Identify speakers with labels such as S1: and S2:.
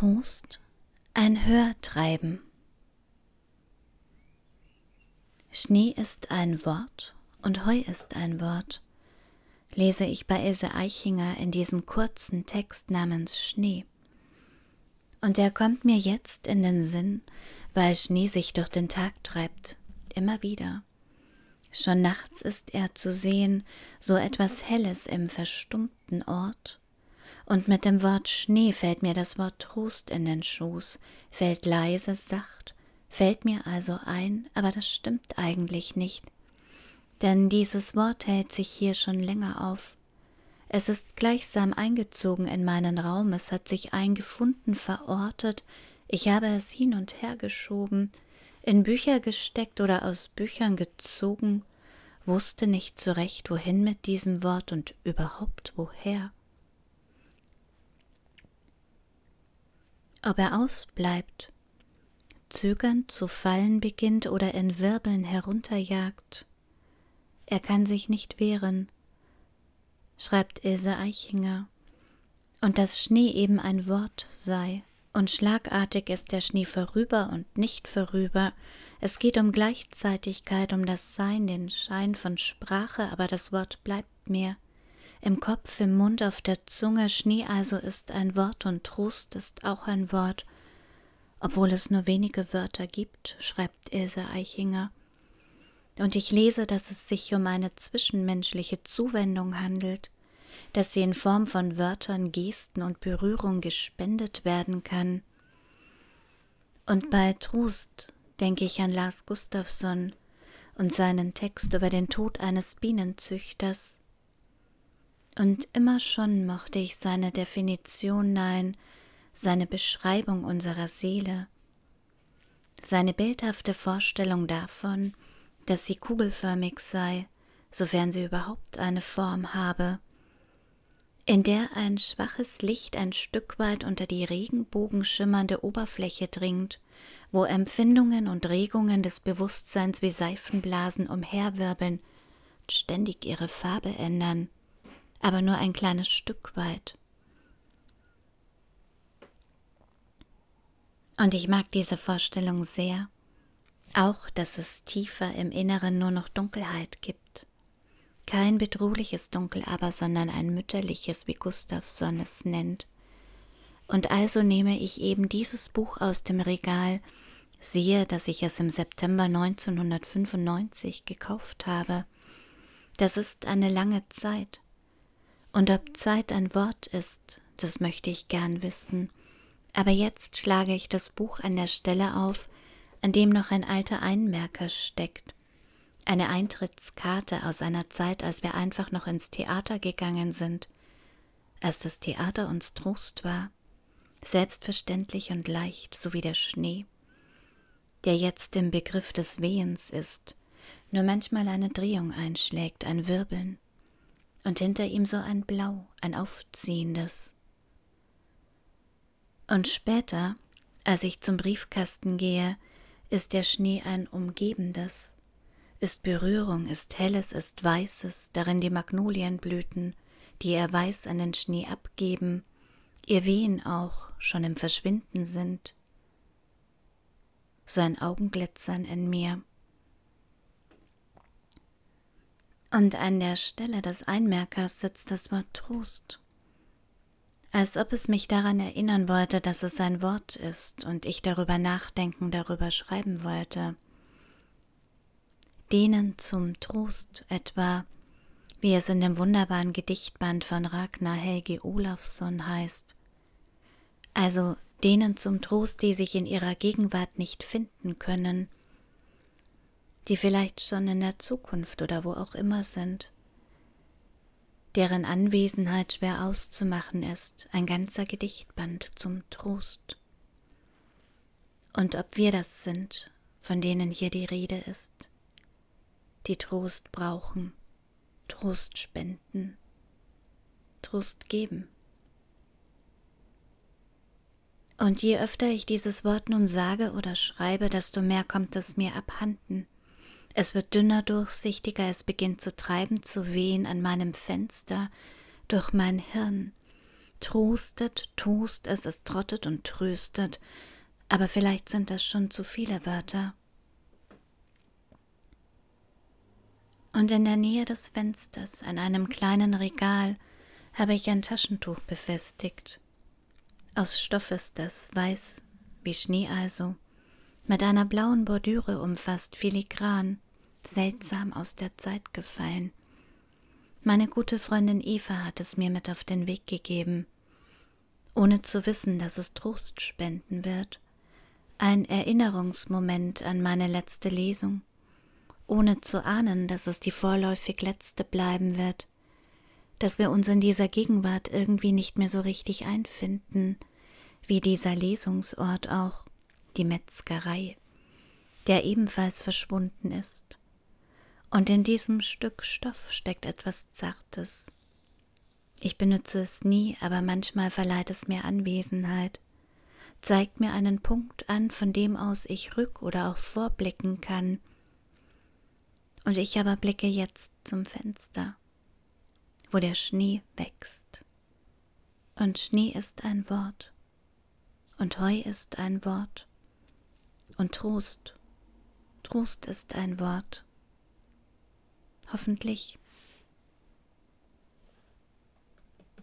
S1: Trost, ein Hörtreiben. Schnee ist ein Wort und Heu ist ein Wort, lese ich bei Ilse Eichinger in diesem kurzen Text namens Schnee. Und er kommt mir jetzt in den Sinn, weil Schnee sich durch den Tag treibt, immer wieder. Schon nachts ist er zu sehen, so etwas Helles im verstummten Ort, und mit dem Wort Schnee fällt mir das Wort Trost in den Schoß, fällt leise, sacht, fällt mir also ein, aber das stimmt eigentlich nicht. Denn dieses Wort hält sich hier schon länger auf. Es ist gleichsam eingezogen in meinen Raum, es hat sich eingefunden, verortet, ich habe es hin und her geschoben, in Bücher gesteckt oder aus Büchern gezogen, wusste nicht zurecht, wohin mit diesem Wort und überhaupt woher. Ob er ausbleibt, zögernd zu fallen beginnt oder in Wirbeln herunterjagt. Er kann sich nicht wehren, schreibt Ilse Eichinger, und dass Schnee eben ein Wort sei, und schlagartig ist der Schnee vorüber und nicht vorüber, es geht um Gleichzeitigkeit, um das Sein, den Schein von Sprache, aber das Wort bleibt mir im Kopf, im Mund, auf der Zunge, Schnee also ist ein Wort und Trost ist auch ein Wort, obwohl es nur wenige Wörter gibt, schreibt Ilse Eichinger. Und ich lese, dass es sich um eine zwischenmenschliche Zuwendung handelt, dass sie in Form von Wörtern, Gesten und Berührung gespendet werden kann. Und bei Trost denke ich an Lars Gustafsson und seinen Text über den Tod eines Bienenzüchters, und immer schon mochte ich seine Definition, nein, seine Beschreibung unserer Seele, seine bildhafte Vorstellung davon, dass sie kugelförmig sei, sofern sie überhaupt eine Form habe, in der ein schwaches Licht ein Stück weit unter die regenbogenschimmernde Oberfläche dringt, wo Empfindungen und Regungen des Bewusstseins wie Seifenblasen umherwirbeln ständig ihre Farbe ändern aber nur ein kleines Stück weit. Und ich mag diese Vorstellung sehr, auch dass es tiefer im Inneren nur noch Dunkelheit gibt. Kein bedrohliches Dunkel aber, sondern ein mütterliches, wie Gustavsson es nennt. Und also nehme ich eben dieses Buch aus dem Regal, siehe, dass ich es im September 1995 gekauft habe. Das ist eine lange Zeit. Und ob Zeit ein Wort ist, das möchte ich gern wissen. Aber jetzt schlage ich das Buch an der Stelle auf, an dem noch ein alter Einmerker steckt. Eine Eintrittskarte aus einer Zeit, als wir einfach noch ins Theater gegangen sind, als das Theater uns Trost war, selbstverständlich und leicht, so wie der Schnee, der jetzt im Begriff des Wehens ist, nur manchmal eine Drehung einschlägt, ein Wirbeln und hinter ihm so ein Blau, ein aufziehendes. Und später, als ich zum Briefkasten gehe, ist der Schnee ein umgebendes, ist Berührung, ist helles, ist weißes, darin die Magnolienblüten, die er weiß an den Schnee abgeben, ihr Wehen auch schon im Verschwinden sind. So ein Augenglitzern in mir, Und an der Stelle des Einmerkers sitzt das Wort Trost, als ob es mich daran erinnern wollte, dass es ein Wort ist und ich darüber nachdenken, darüber schreiben wollte. Denen zum Trost etwa, wie es in dem wunderbaren Gedichtband von Ragnar Helge Olafsson heißt. Also denen zum Trost, die sich in ihrer Gegenwart nicht finden können, die vielleicht schon in der Zukunft oder wo auch immer sind, deren Anwesenheit schwer auszumachen ist, ein ganzer Gedichtband zum Trost. Und ob wir das sind, von denen hier die Rede ist, die Trost brauchen, Trost spenden, Trost geben. Und je öfter ich dieses Wort nun sage oder schreibe, desto mehr kommt es mir abhanden, es wird dünner, durchsichtiger, es beginnt zu treiben, zu wehen an meinem Fenster, durch mein Hirn, Trostet, tost es, es trottet und tröstet, aber vielleicht sind das schon zu viele Wörter. Und in der Nähe des Fensters, an einem kleinen Regal, habe ich ein Taschentuch befestigt. Aus Stoff ist das, weiß wie Schnee also, mit einer blauen Bordüre umfasst, filigran, seltsam aus der Zeit gefallen. Meine gute Freundin Eva hat es mir mit auf den Weg gegeben, ohne zu wissen, dass es Trost spenden wird. Ein Erinnerungsmoment an meine letzte Lesung, ohne zu ahnen, dass es die vorläufig letzte bleiben wird, dass wir uns in dieser Gegenwart irgendwie nicht mehr so richtig einfinden, wie dieser Lesungsort auch, die Metzgerei, der ebenfalls verschwunden ist. Und in diesem Stück Stoff steckt etwas Zartes. Ich benütze es nie, aber manchmal verleiht es mir Anwesenheit, zeigt mir einen Punkt an, von dem aus ich rück oder auch vorblicken kann. Und ich aber blicke jetzt zum Fenster, wo der Schnee wächst. Und Schnee ist ein Wort, und Heu ist ein Wort, und Trost, Trost ist ein Wort. Hoffentlich